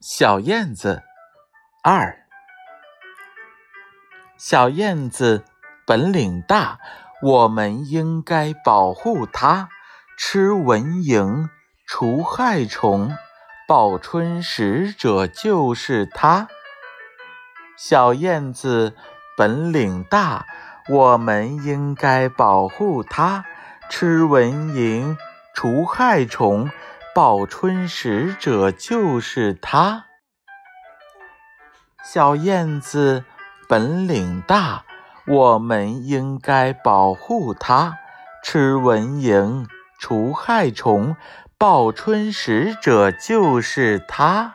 小燕子二，小燕子本领大，我们应该保护它。吃蚊蝇，除害虫，报春使者就是它。小燕子本领大，我们应该保护它。吃蚊蝇，除害虫。报春使者就是他。小燕子本领大，我们应该保护它。吃蚊蝇，除害虫。报春使者就是它。